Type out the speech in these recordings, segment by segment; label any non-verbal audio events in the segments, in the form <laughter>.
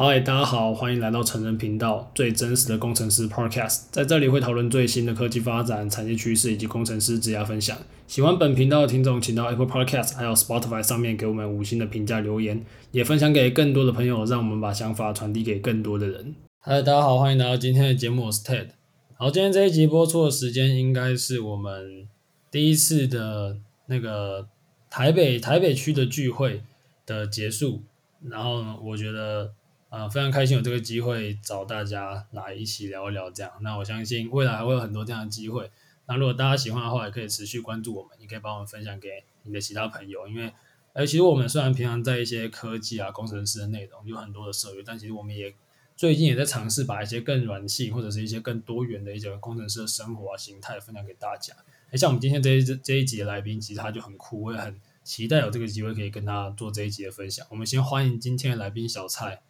嗨，大家好，欢迎来到成人频道，最真实的工程师 Podcast，在这里会讨论最新的科技发展、产业趋势以及工程师职涯分享。喜欢本频道的听众，请到 Apple Podcast 还有 Spotify 上面给我们五星的评价留言，也分享给更多的朋友，让我们把想法传递给更多的人。嗨，大家好，欢迎来到今天的节目，我是 Ted。好，今天这一集播出的时间应该是我们第一次的那个台北台北区的聚会的结束，然后呢，我觉得。啊、呃，非常开心有这个机会找大家来一起聊一聊这样。那我相信未来还会有很多这样的机会。那如果大家喜欢的话，也可以持续关注我们，也可以帮我们分享给你的其他朋友。因为，哎，其实我们虽然平常在一些科技啊、工程师的内容有很多的涉猎，但其实我们也最近也在尝试把一些更软性或者是一些更多元的一些工程师的生活啊、形态分享给大家。哎，像我们今天这一这一集的来宾，其实他就很酷，我也很期待有这个机会可以跟他做这一集的分享。我们先欢迎今天的来宾小蔡。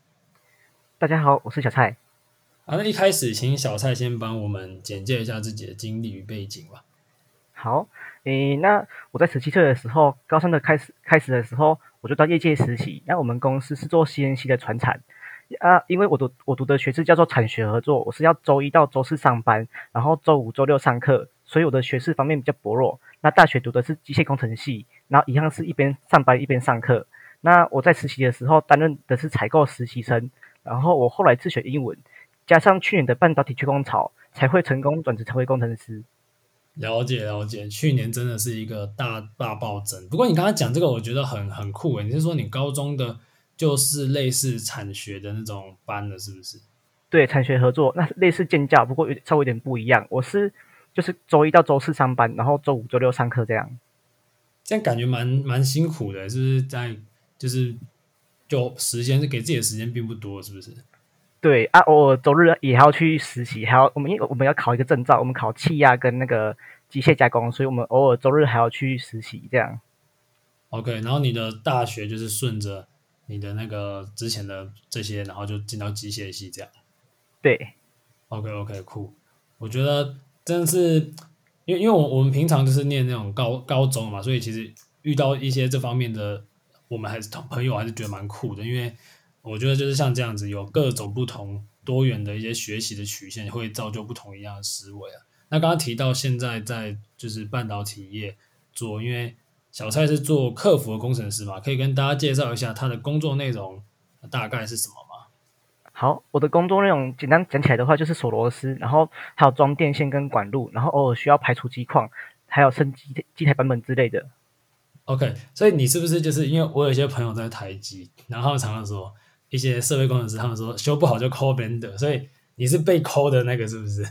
大家好，我是小蔡。好，那一开始请小蔡先帮我们简介一下自己的经历与背景吧。好，诶，那我在十七岁的时候，高三的开始开始的时候，我就到业界实习。那我们公司是做 CNC 的传产啊，因为我读我读的学制叫做产学合作，我是要周一到周四上班，然后周五周六上课，所以我的学士方面比较薄弱。那大学读的是机械工程系，然后一样是一边上班一边上课。那我在实习的时候担任的是采购实习生。然后我后来自学英文，加上去年的半导体缺工潮，才会成功转职成为工程师。了解了解，去年真的是一个大大暴增。不过你刚刚讲这个，我觉得很很酷诶。你是说你高中的就是类似产学的那种班的，是不是？对，产学合作，那类似建教，不过有稍微有点不一样。我是就是周一到周四上班，然后周五周六上课这样。这样感觉蛮蛮辛苦的，就是在就是？就时间是给自己的时间并不多，是不是？对啊，偶尔周日也还要去实习，还要我们因为我们要考一个证照，我们考气压跟那个机械加工，所以我们偶尔周日还要去实习这样。OK，然后你的大学就是顺着你的那个之前的这些，然后就进到机械系这样。对，OK OK，酷。我觉得真的是，因为因为我我们平常就是念那种高高中嘛，所以其实遇到一些这方面的。我们还是同朋友，还是觉得蛮酷的，因为我觉得就是像这样子，有各种不同多元的一些学习的曲线，会造就不同一样的思维啊。那刚刚提到现在在就是半导体业做，因为小蔡是做客服的工程师嘛，可以跟大家介绍一下他的工作内容大概是什么吗？好，我的工作内容简单讲起来的话，就是锁螺丝，然后还有装电线跟管路，然后偶尔需要排除机况，还有升级机台版本之类的。OK，所以你是不是就是因为我有一些朋友在台积，然后他们常常说一些设备工程师，他们说修不好就 call vendor，所以你是被 call 的那个是不是？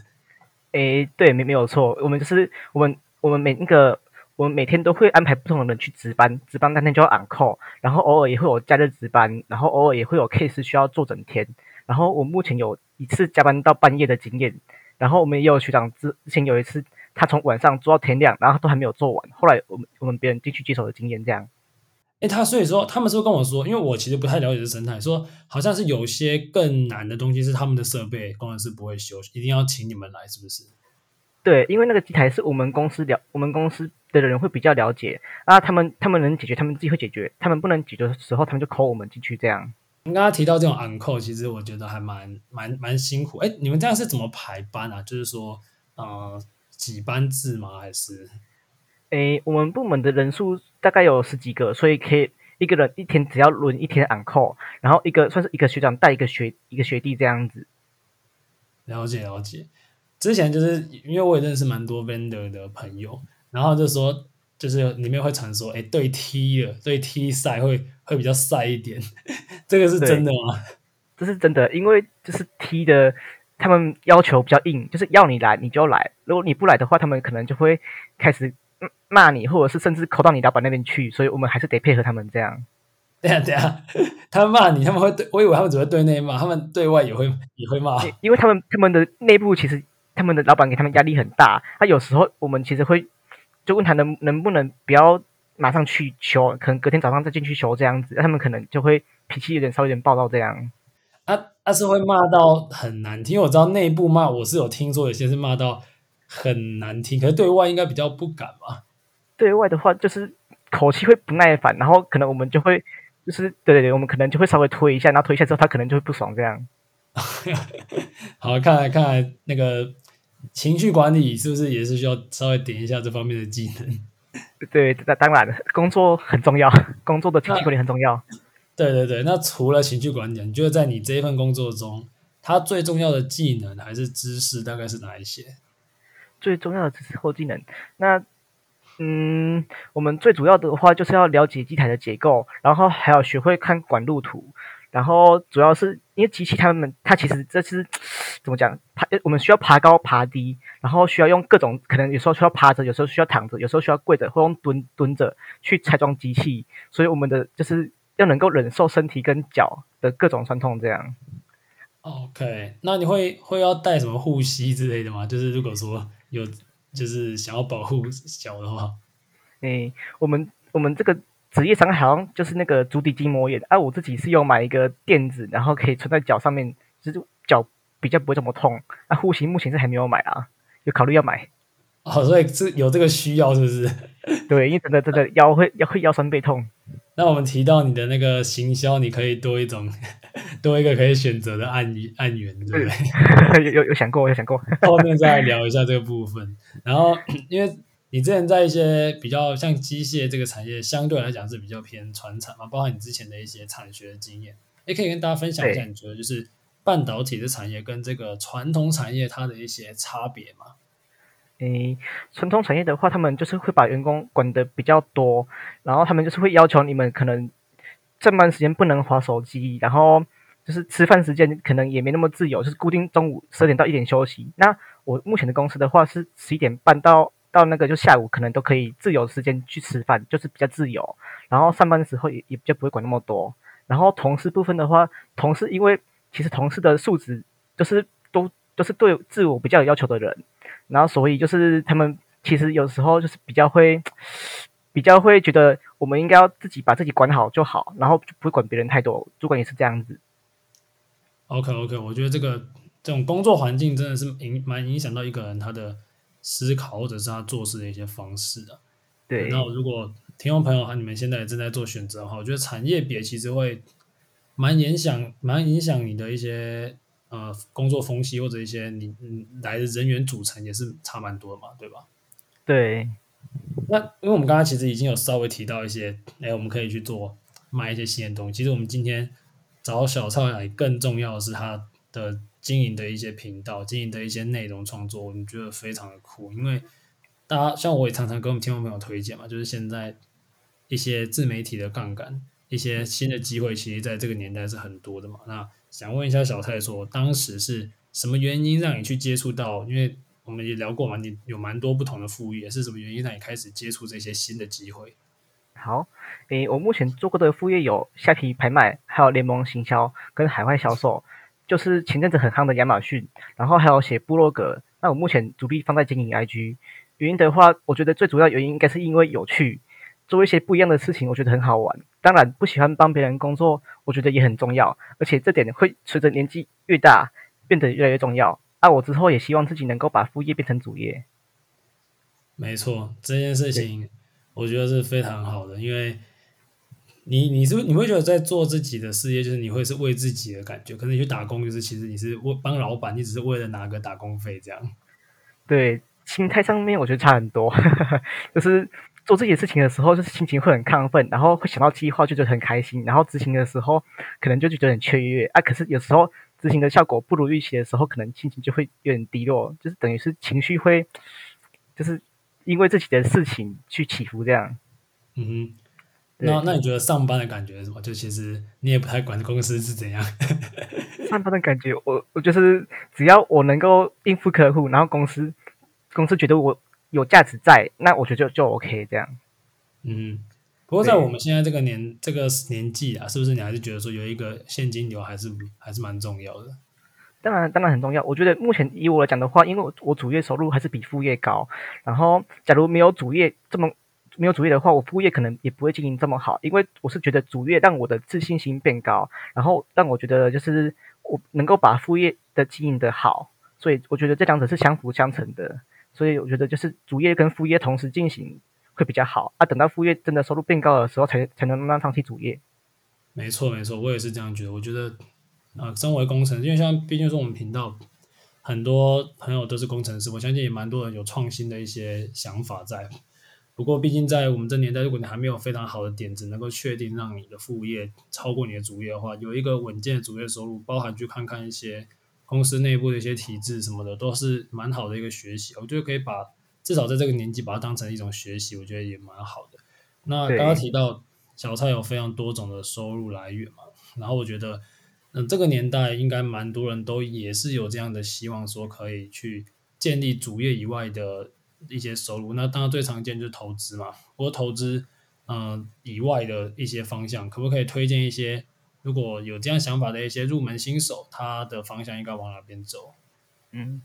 诶，对，没没有错，我们就是我们我们每那个我们每天都会安排不同的人去值班，值班当天就要 on call，然后偶尔也会有假日值班，然后偶尔也会有 case 需要做整天，然后我目前有一次加班到半夜的经验，然后我们也有学长之之前有一次。他从晚上做到天亮，然后都还没有做完。后来我们我们别人进去接手的经验这样。哎，他所以说他们是不是跟我说，因为我其实不太了解这生态，说好像是有些更难的东西是他们的设备工程师不会修，一定要请你们来，是不是？对，因为那个机台是我们公司了，我们公司的人会比较了解啊。他们他们能解决，他们自己会解决；他们不能解决的时候，他们就 call 我们进去这样。你刚刚提到这种 on call，其实我觉得还蛮蛮蛮辛苦。哎，你们这样是怎么排班啊？就是说，呃。几班制吗？还是？诶，我们部门的人数大概有十几个，所以可以一个人一天只要轮一天 on call，然后一个算是一个学长带一个学一个学弟这样子。了解了解，之前就是因为我也认识蛮多 vendor 的朋友，然后就说就是里面会传说，诶，对 T 的对 T 赛会会比较赛一点，<laughs> 这个是真的吗？这是真的，因为就是 T 的。他们要求比较硬，就是要你来你就来，如果你不来的话，他们可能就会开始骂你，或者是甚至扣到你老板那边去。所以我们还是得配合他们这样。对啊 <laughs> 对啊，他们骂你，他们会对，我以为他们只会对内骂，他们对外也会也会骂。因为他们他们的内部其实他们的老板给他们压力很大，他有时候我们其实会就问他能能不能不要马上去修，可能隔天早上再进去修这样子，他们可能就会脾气有点稍微有点暴躁这样。他、啊、他是会骂到很难听，因为我知道内部骂我是有听说有些是骂到很难听，可是对外应该比较不敢吧？对外的话就是口气会不耐烦，然后可能我们就会就是对对对，我们可能就会稍微推一下，然后推一下之后，他可能就会不爽这样。<laughs> 好，看来看来那个情绪管理是不是也是需要稍微点一下这方面的技能？对，那当然，工作很重要，工作的情绪管理很重要。对对对，那除了情绪管理，你觉得在你这一份工作中，它最重要的技能还是知识，大概是哪一些？最重要的知识或技能，那嗯，我们最主要的话就是要了解机台的结构，然后还要学会看管路图，然后主要是因为机器它们它其实这是怎么讲？爬我们需要爬高爬低，然后需要用各种可能有时候需要趴着，有时候需要躺着，有时候需要跪着或用蹲蹲着去拆装机器，所以我们的就是要能够忍受身体跟脚的各种酸痛这样。OK，那你会会要带什么护膝之类的吗？就是如果说有就是想要保护脚的话，诶，我们我们这个职业伤害好像就是那个足底筋膜炎，啊，我自己是有买一个垫子，然后可以穿在脚上面，就是脚比较不会这么痛。那，护膝目前是还没有买啊，有考虑要买。哦，所以是有这个需要是不是？对，因为真的真的腰会腰会腰酸背痛。那我们提到你的那个行销，你可以多一种，<laughs> 多一个可以选择的案案源，对不对？<laughs> 有有有想过，有想过。<laughs> 后面再来聊一下这个部分。然后，因为你之前在一些比较像机械这个产业，相对来讲是比较偏传产嘛，包括你之前的一些产学的经验，也可以跟大家分享一下，你觉得就是半导体的产业跟这个传统产业它的一些差别吗？诶，传统产业的话，他们就是会把员工管得比较多，然后他们就是会要求你们可能上班时间不能划手机，然后就是吃饭时间可能也没那么自由，就是固定中午十二点到一点休息。那我目前的公司的话是十一点半到到那个就下午可能都可以自由时间去吃饭，就是比较自由。然后上班的时候也也就不会管那么多。然后同事部分的话，同事因为其实同事的素质就是都都是对自我比较有要求的人。然后，所以就是他们其实有时候就是比较会，比较会觉得我们应该要自己把自己管好就好，然后就不会管别人太多。主管也是这样子。OK OK，我觉得这个这种工作环境真的是影蛮影响到一个人他的思考或者是他做事的一些方式的。对。那如果听众朋友和你们现在正在做选择的话，我觉得产业别其实会蛮影响蛮影响你的一些。呃，工作风气或者一些你嗯来的人员组成也是差蛮多的嘛，对吧？对。那因为我们刚刚其实已经有稍微提到一些，哎，我们可以去做卖一些新的东西。其实我们今天找小畅来，更重要的是他的经营的一些频道，经营的一些内容创作，我们觉得非常的酷。因为大家像我也常常跟我们听众朋友推荐嘛，就是现在一些自媒体的杠杆，一些新的机会，其实在这个年代是很多的嘛。那想问一下小蔡，说当时是什么原因让你去接触到？因为我们也聊过嘛，你有蛮多不同的副业，是什么原因让你开始接触这些新的机会？好，诶，我目前做过的副业有虾皮拍卖，还有联盟行销跟海外销售，就是前阵子很夯的亚马逊，然后还有写部落格。那我目前主力放在经营 IG，原因的话，我觉得最主要原因应该是因为有趣。做一些不一样的事情，我觉得很好玩。当然，不喜欢帮别人工作，我觉得也很重要。而且这点会随着年纪越大变得越来越重要。啊，我之后也希望自己能够把副业变成主业。没错，这件事情我觉得是非常好的，因为你你是你会觉得在做自己的事业，就是你会是为自己的感觉。可是你去打工，就是其实你是为帮老板，你只是为了拿个打工费这样。对，心态上面我觉得差很多，<laughs> 就是。做这些事情的时候，就是心情会很亢奋，然后会想到计划就觉得很开心，然后执行的时候可能就觉得很雀跃啊。可是有时候执行的效果不如预期的时候，可能心情就会有点低落，就是等于是情绪会，就是因为自己的事情去起伏这样。嗯哼，那那你觉得上班的感觉是什么？就其实你也不太管公司是怎样。<laughs> 上班的感觉，我我就是只要我能够应付客户，然后公司公司觉得我。有价值在，那我觉得就就 OK 这样。嗯，不过在我们现在这个年这个年纪啊，是不是你还是觉得说有一个现金流还是还是蛮重要的？当然，当然很重要。我觉得目前以我来讲的话，因为我我主业收入还是比副业高。然后，假如没有主业这么没有主业的话，我副业可能也不会经营这么好。因为我是觉得主业让我的自信心变高，然后让我觉得就是我能够把副业的经营的好，所以我觉得这两者是相辅相成的。所以我觉得就是主业跟副业同时进行会比较好啊。等到副业真的收入变高的时候才，才能慢慢放弃主业。没错没错，我也是这样觉得。我觉得，呃，身为工程，因为像毕竟说我们频道很多朋友都是工程师，我相信也蛮多人有创新的一些想法在。不过，毕竟在我们这年代，如果你还没有非常好的点子，能够确定让你的副业超过你的主业的话，有一个稳健的主业收入，包含去看看一些公司内部的一些体制什么的，都是蛮好的一个学习。我觉得可以把至少在这个年纪把它当成一种学习，我觉得也蛮好的。那刚刚提到小蔡有非常多种的收入来源嘛，然后我觉得，嗯，这个年代应该蛮多人都也是有这样的希望，说可以去建立主业以外的。一些收入，那当然最常见就是投资嘛。不过投资，嗯、呃，以外的一些方向，可不可以推荐一些？如果有这样想法的一些入门新手，他的方向应该往哪边走？嗯。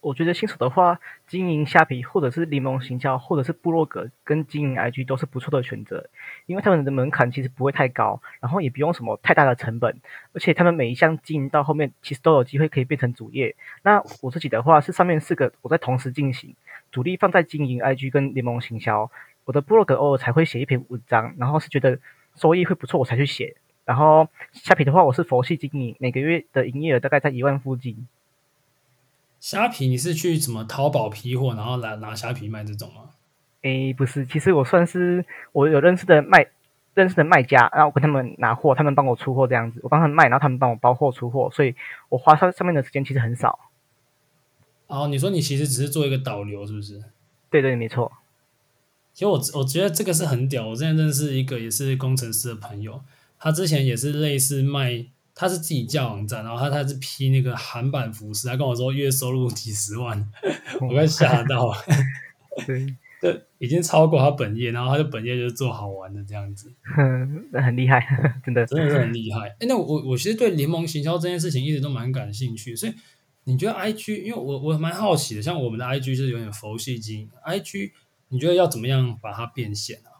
我觉得新手的话，经营虾皮或者是联盟行销，或者是部落格跟经营 IG 都是不错的选择，因为他们的门槛其实不会太高，然后也不用什么太大的成本，而且他们每一项经营到后面，其实都有机会可以变成主业。那我自己的话是上面四个我在同时进行，主力放在经营 IG 跟联盟行销，我的部落格偶尔才会写一篇文章，然后是觉得收益会不错我才去写，然后虾皮的话我是佛系经营，每个月的营业额大概在一万附近。虾皮，你是去什么淘宝批货，然后来拿虾皮卖这种吗？诶，不是，其实我算是我有认识的卖认识的卖家，然后我跟他们拿货，他们帮我出货这样子，我帮他们卖，然后他们帮我包货出货，所以我花上上面的时间其实很少。哦，你说你其实只是做一个导流，是不是？对对，没错。其实我我觉得这个是很屌，我之前认识一个也是工程师的朋友，他之前也是类似卖。他是自己架网站，然后他他是批那个韩版服饰，他跟我说月收入几十万，我快吓到了。<laughs> 对，这已经超过他本业，然后他的本业就是做好玩的这样子，<laughs> 那很厉害，<laughs> 真的真的是很厉害。哎，那我我其实对联盟行销这件事情一直都蛮感兴趣，所以你觉得 IG，因为我我蛮好奇的，像我们的 IG 是有点佛系经营，IG 你觉得要怎么样把它变现啊？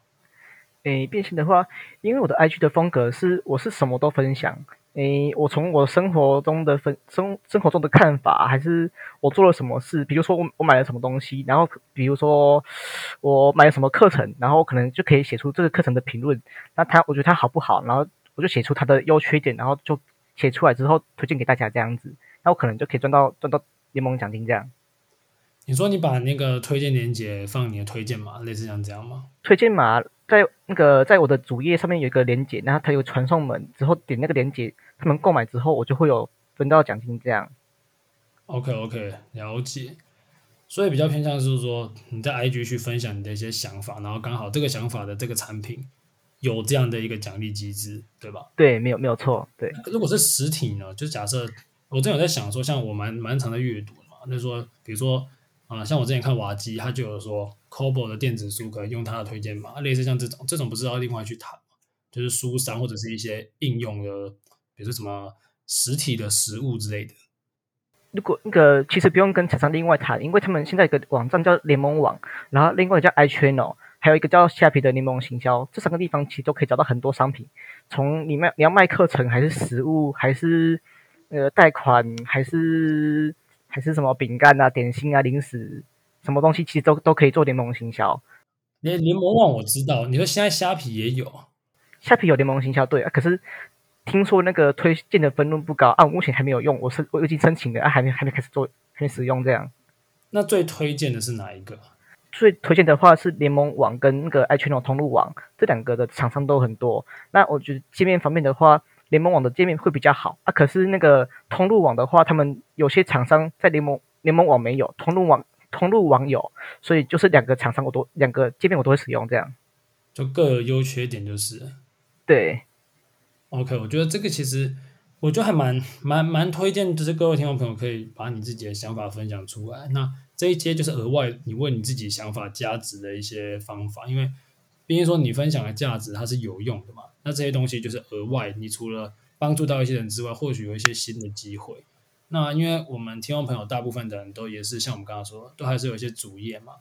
诶，变现的话，因为我的 IG 的风格是我是什么都分享。诶，我从我生活中的分生生活中的看法，还是我做了什么事，比如说我我买了什么东西，然后比如说我买了什么课程，然后可能就可以写出这个课程的评论。那他我觉得他好不好，然后我就写出他的优缺点，然后就写出来之后推荐给大家这样子，那我可能就可以赚到赚到联盟奖金这样。你说你把那个推荐链接放你的推荐码，类似像这样吗？推荐码在那个在我的主页上面有一个链接，然后它有传送门，之后点那个链接。他们购买之后，我就会有分到奖金，这样。OK OK，了解。所以比较偏向是说你在 IG 去分享你的一些想法，然后刚好这个想法的这个产品有这样的一个奖励机制，对吧？对，没有没有错。对。如果是实体呢？就假设我正有在想说，像我蛮蛮常在阅读嘛，那说比如说啊、像我之前看瓦基，他就有说 Kobo 的电子书可以用他的推荐码，类似像这种，这种不是要另外去谈，就是书商或者是一些应用的。比如说什么实体的实物之类的，如果那个其实不用跟厂商另外谈，因为他们现在有个网站叫联盟网，然后另外一个叫 iChannel，还有一个叫虾皮的联盟行销，这三个地方其实都可以找到很多商品。从你卖你要卖课程，还是实物，还是呃贷款，还是还是什么饼干啊、点心啊、零食，什么东西其实都都可以做联盟行销。联联盟网我知道，你说现在虾皮也有，虾皮有联盟行销对啊，可是。听说那个推荐的分润不高啊，我目前还没有用，我是我已经申请了啊，还没还没开始做，还没使用这样。那最推荐的是哪一个？最推荐的话是联盟网跟那个 iChannel 通路网，这两个的厂商都很多。那我觉得界面方面的话，联盟网的界面会比较好啊。可是那个通路网的话，他们有些厂商在联盟联盟网没有，通路网通路网有，所以就是两个厂商我都两个界面我都会使用这样。就各有优缺点就是。对。OK，我觉得这个其实，我觉得还蛮蛮蛮推荐，就是各位听众朋友可以把你自己的想法分享出来。那这一些就是额外你问你自己想法加值的一些方法，因为毕竟说你分享的价值它是有用的嘛。那这些东西就是额外，你除了帮助到一些人之外，或许有一些新的机会。那因为我们听众朋友大部分的人都也是像我们刚刚说，都还是有一些主业嘛。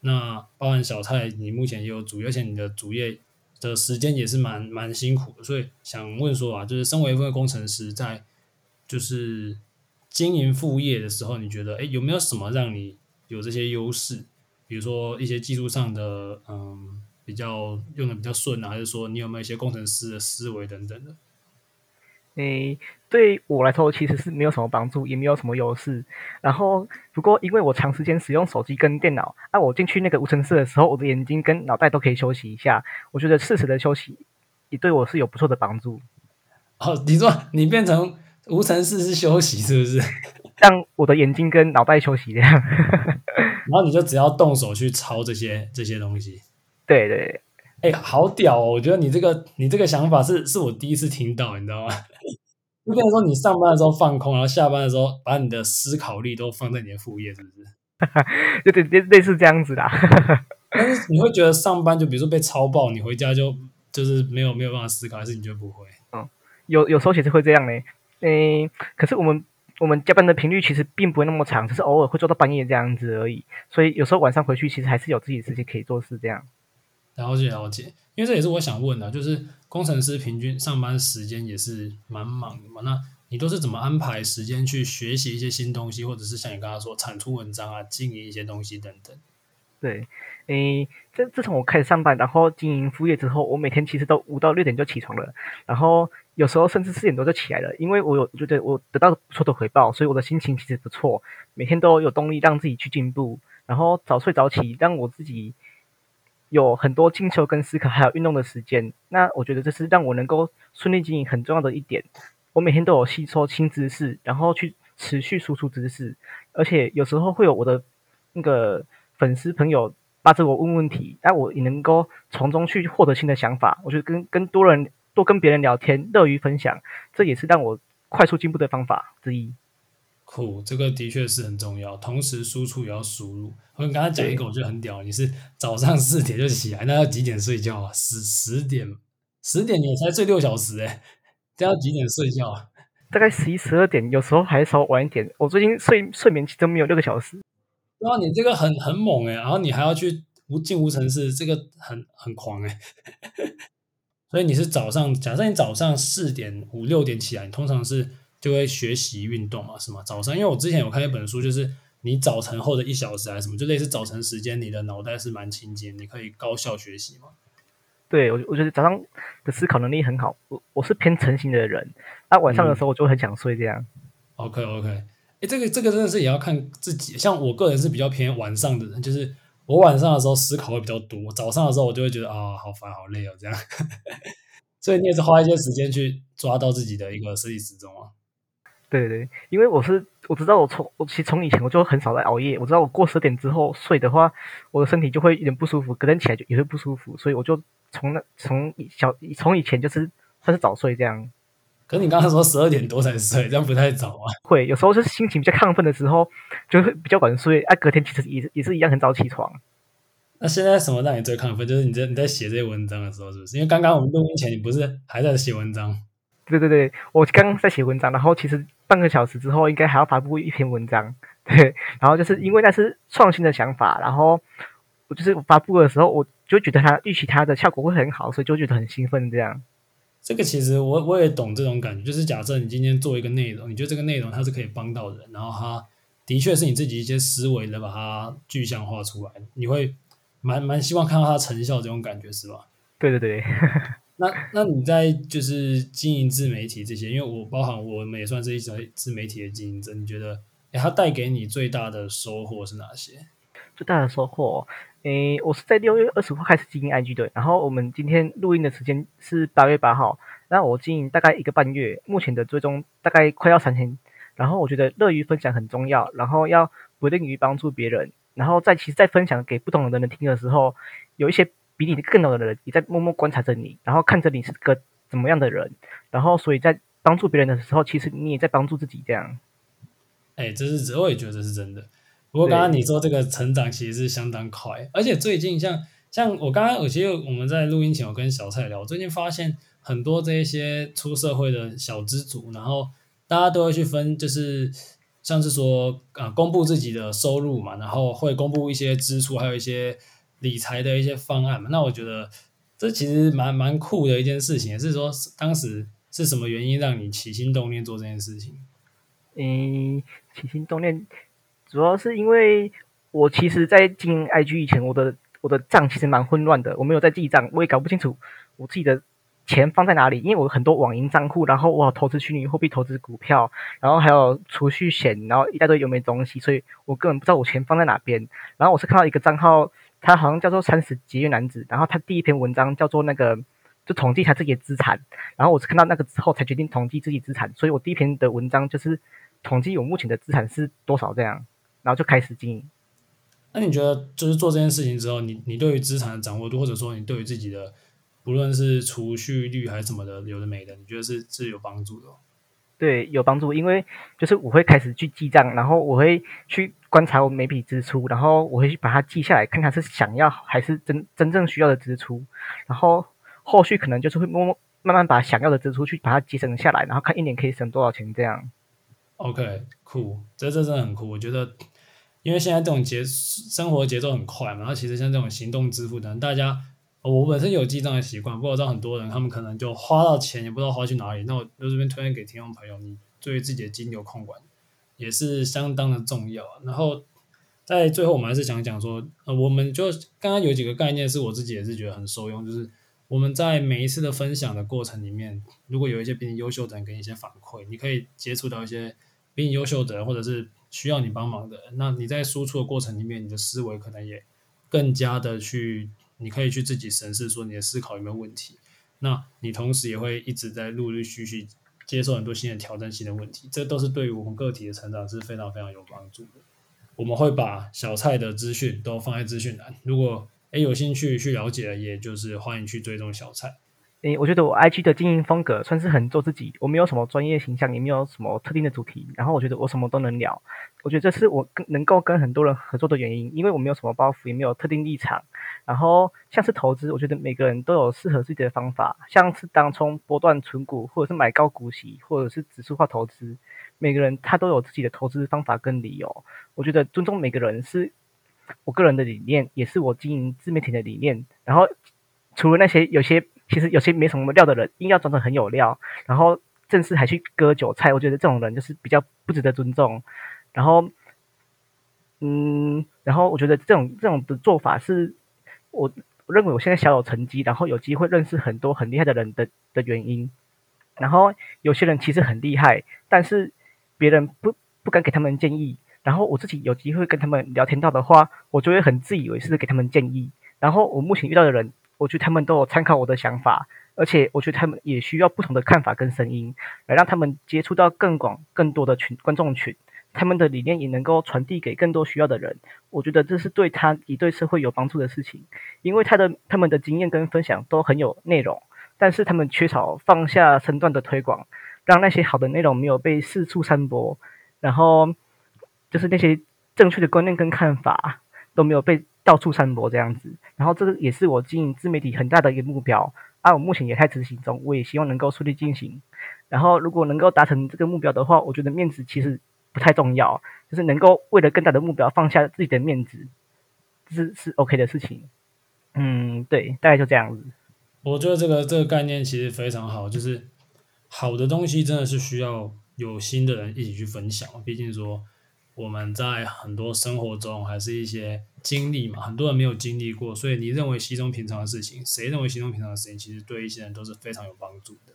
那包含小蔡，你目前也有主业，而且你的主业。的时间也是蛮蛮辛苦的，所以想问说啊，就是身为一位工程师，在就是经营副业的时候，你觉得诶有没有什么让你有这些优势？比如说一些技术上的嗯比较用的比较顺啊，还是说你有没有一些工程师的思维等等的？诶，对我来说其实是没有什么帮助，也没有什么优势。然后，不过因为我长时间使用手机跟电脑，啊，我进去那个无尘室的时候，我的眼睛跟脑袋都可以休息一下。我觉得适时的休息也对我是有不错的帮助。哦，你说你变成无尘室是休息是不是？<laughs> 让我的眼睛跟脑袋休息这样。<laughs> 然后你就只要动手去抄这些这些东西。对对。哎、欸，好屌哦！我觉得你这个你这个想法是是我第一次听到，你知道吗？<laughs> 就变成说你上班的时候放空，然后下班的时候把你的思考力都放在你的副业，是不是？就 <laughs> 对对，类似这样子的。<laughs> 但是你会觉得上班就比如说被超爆，你回家就就是没有没有办法思考，还是你觉得不会？嗯，有有时候其实会这样呢。诶，可是我们我们加班的频率其实并不会那么长，只是偶尔会做到半夜这样子而已。所以有时候晚上回去，其实还是有自己的时间可以做事这样。了解了解，因为这也是我想问的，就是工程师平均上班时间也是蛮忙的嘛？那你都是怎么安排时间去学习一些新东西，或者是像你刚刚说产出文章啊、经营一些东西等等？对，诶，自自从我开始上班，然后经营副业之后，我每天其实都五到六点就起床了，然后有时候甚至四点多就起来了，因为我有觉得我得到不错的回报，所以我的心情其实不错，每天都有动力让自己去进步，然后早睡早起，让我自己。有很多进修跟思考，还有运动的时间。那我觉得这是让我能够顺利经营很重要的一点。我每天都有吸收新知识，然后去持续输出知识。而且有时候会有我的那个粉丝朋友拉着我问问题，那我也能够从中去获得新的想法。我觉得跟跟多人多跟别人聊天，乐于分享，这也是让我快速进步的方法之一。酷，这个的确是很重要。同时输出也要输入。我跟刚才讲一个，我觉得很屌。你是早上四点就起来，那要几点睡觉啊？十十点，十点你才睡六小时诶，这要几点睡觉啊？大概十一、十二点，有时候还稍晚一点。我最近睡睡眠期都没有六个小时。然后你这个很很猛诶，然后你还要去无进无城市，这个很很狂诶。<laughs> 所以你是早上，假设你早上四点五六点起来，你通常是。就会学习运动嘛，是吗？早上，因为我之前有看一本书，就是你早晨后的一小时还是什么，就类似早晨时间，你的脑袋是蛮清洁，你可以高效学习嘛。对，我我觉得早上的思考能力很好。我我是偏成型的人，那晚上的时候我就很想睡这样。嗯、OK OK，哎，这个这个真的是也要看自己。像我个人是比较偏晚上的人，就是我晚上的时候思考会比较多，早上的时候我就会觉得啊，好烦好累哦这样。<laughs> 所以你也是花一些时间去抓到自己的一个生理时钟啊。对对，因为我是我知道我从我其实从以前我就很少在熬夜，我知道我过十点之后睡的话，我的身体就会有点不舒服，隔天起来就也会不舒服，所以我就从那从小从以前就是算是早睡这样。可是你刚才说十二点多才睡，这样不太早啊？会有时候就是心情比较亢奋的时候，就会比较晚睡，啊，隔天其实也也是一样很早起床。那现在什么让你最亢奋？就是你在你在写这些文章的时候，是不是？因为刚刚我们录音前你不是还在写文章？对对对，我刚刚在写文章，然后其实半个小时之后应该还要发布一篇文章，<laughs> 对，然后就是因为那是创新的想法，然后我就是发布的时候，我就觉得它预期它的效果会很好，所以就觉得很兴奋这样。这个其实我我也懂这种感觉，就是假设你今天做一个内容，你觉得这个内容它是可以帮到人，然后它的确是你自己一些思维的把它具象化出来，你会蛮蛮希望看到它成效，这种感觉是吧？对对对。<laughs> 那那你在就是经营自媒体这些，因为我包含我们也算是一种自媒体的经营者，你觉得，诶它带给你最大的收获是哪些？最大的收获，诶，我是在六月二十号开始经营 IG 的，然后我们今天录音的时间是八月八号，那我经营大概一个半月，目前的追踪大概快要三千，然后我觉得乐于分享很重要，然后要不吝于帮助别人，然后在其实，在分享给不同的人听的时候，有一些。比你更老的人也在默默观察着你，然后看着你是个怎么样的人，然后所以在帮助别人的时候，其实你也在帮助自己。这样，哎，这是我也觉得是真的。不过刚刚你说这个成长其实是相当快，而且最近像像我刚刚，我其实我们在录音前我跟小蔡聊，我最近发现很多这一些出社会的小资族，然后大家都会去分，就是像是说啊，公布自己的收入嘛，然后会公布一些支出，还有一些。理财的一些方案嘛，那我觉得这其实蛮蛮酷的一件事情，是说当时是什么原因让你起心动念做这件事情？嗯，起心动念主要是因为我其实，在经营 IG 以前，我的我的账其实蛮混乱的，我没有在记账，我也搞不清楚我自己的钱放在哪里，因为我很多网银账户，然后我投资虚拟货币、投资股票，然后还有储蓄险，然后一大堆有没东西，所以我根本不知道我钱放在哪边。然后我是看到一个账号，他好像叫做三十节约男子，然后他第一篇文章叫做那个就统计他自己的资产，然后我是看到那个之后才决定统计自己资产，所以我第一篇的文章就是统计我目前的资产是多少这样，然后就开始经营。那你觉得就是做这件事情之后，你你对于资产的掌握度，或者说你对于自己的不论是储蓄率还是什么的，有的没的，你觉得是是有帮助的？对，有帮助，因为就是我会开始去记账，然后我会去观察我每笔支出，然后我会去把它记下来，看看是想要还是真真正需要的支出，然后后续可能就是会慢慢慢把想要的支出去把它节省下来，然后看一年可以省多少钱这样。OK，酷，这这真的很酷，我觉得，因为现在这种节生活节奏很快嘛，然后其实像这种行动支付等大家。我本身有记账的习惯，不过知道很多人他们可能就花到钱也不知道花去哪里。那我就这边推荐给听众朋友，你对于自己的金流控管也是相当的重要。然后在最后，我们还是想讲说，呃，我们就刚刚有几个概念是我自己也是觉得很受用，就是我们在每一次的分享的过程里面，如果有一些比你优秀的人给你一些反馈，你可以接触到一些比你优秀的人，或者是需要你帮忙的人，那你在输出的过程里面，你的思维可能也更加的去。你可以去自己审视，说你的思考有没有问题。那你同时也会一直在陆陆续续接受很多新的挑战性的问题，这都是对于我们个体的成长是非常非常有帮助的。我们会把小蔡的资讯都放在资讯栏，如果诶有兴趣去了解，也就是欢迎去追踪小蔡。诶，我觉得我 IG 的经营风格算是很做自己，我没有什么专业形象，也没有什么特定的主题，然后我觉得我什么都能聊。我觉得这是我跟能够跟很多人合作的原因，因为我没有什么包袱，也没有特定立场。然后像是投资，我觉得每个人都有适合自己的方法，像是当冲、波段存股，或者是买高股息，或者是指数化投资，每个人他都有自己的投资方法跟理由。我觉得尊重每个人是我个人的理念，也是我经营自媒体的理念。然后除了那些有些其实有些没什么料的人，硬要装成很有料，然后正式还去割韭菜，我觉得这种人就是比较不值得尊重。然后，嗯，然后我觉得这种这种的做法是。我我认为我现在小有成绩，然后有机会认识很多很厉害的人的的原因。然后有些人其实很厉害，但是别人不不敢给他们建议。然后我自己有机会跟他们聊天到的话，我就会很自以为是的给他们建议。然后我目前遇到的人，我觉得他们都有参考我的想法，而且我觉得他们也需要不同的看法跟声音，来让他们接触到更广、更多的群观众群。他们的理念也能够传递给更多需要的人，我觉得这是对他也对社会有帮助的事情，因为他的他们的经验跟分享都很有内容，但是他们缺少放下身段的推广，让那些好的内容没有被四处散播，然后就是那些正确的观念跟看法都没有被到处散播这样子，然后这个也是我经营自媒体很大的一个目标，啊，我目前也在执行中，我也希望能够顺利进行，然后如果能够达成这个目标的话，我觉得面子其实。不太重要，就是能够为了更大的目标放下自己的面子，是是 OK 的事情。嗯，对，大概就这样子。我觉得这个这个概念其实非常好，就是好的东西真的是需要有心的人一起去分享。毕竟说我们在很多生活中还是一些经历嘛，很多人没有经历过，所以你认为稀松平常的事情，谁认为稀松平常的事情，其实对一些人都是非常有帮助的。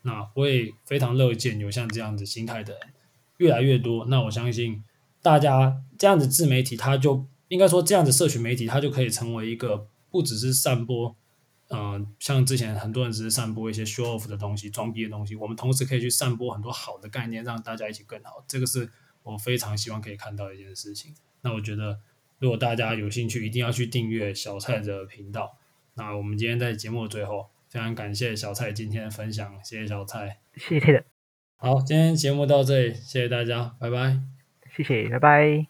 那我也非常乐见有像这样子心态的人。越来越多，那我相信大家这样子自媒体，它就应该说这样子社群媒体，它就可以成为一个不只是散播，嗯、像之前很多人只是散播一些 show off 的东西、装逼的东西，我们同时可以去散播很多好的概念，让大家一起更好。这个是我非常希望可以看到一件事情。那我觉得，如果大家有兴趣，一定要去订阅小蔡的频道。那我们今天在节目的最后，非常感谢小蔡今天的分享，谢谢小蔡，谢谢。好，今天节目到这里，谢谢大家，拜拜。谢谢，拜拜。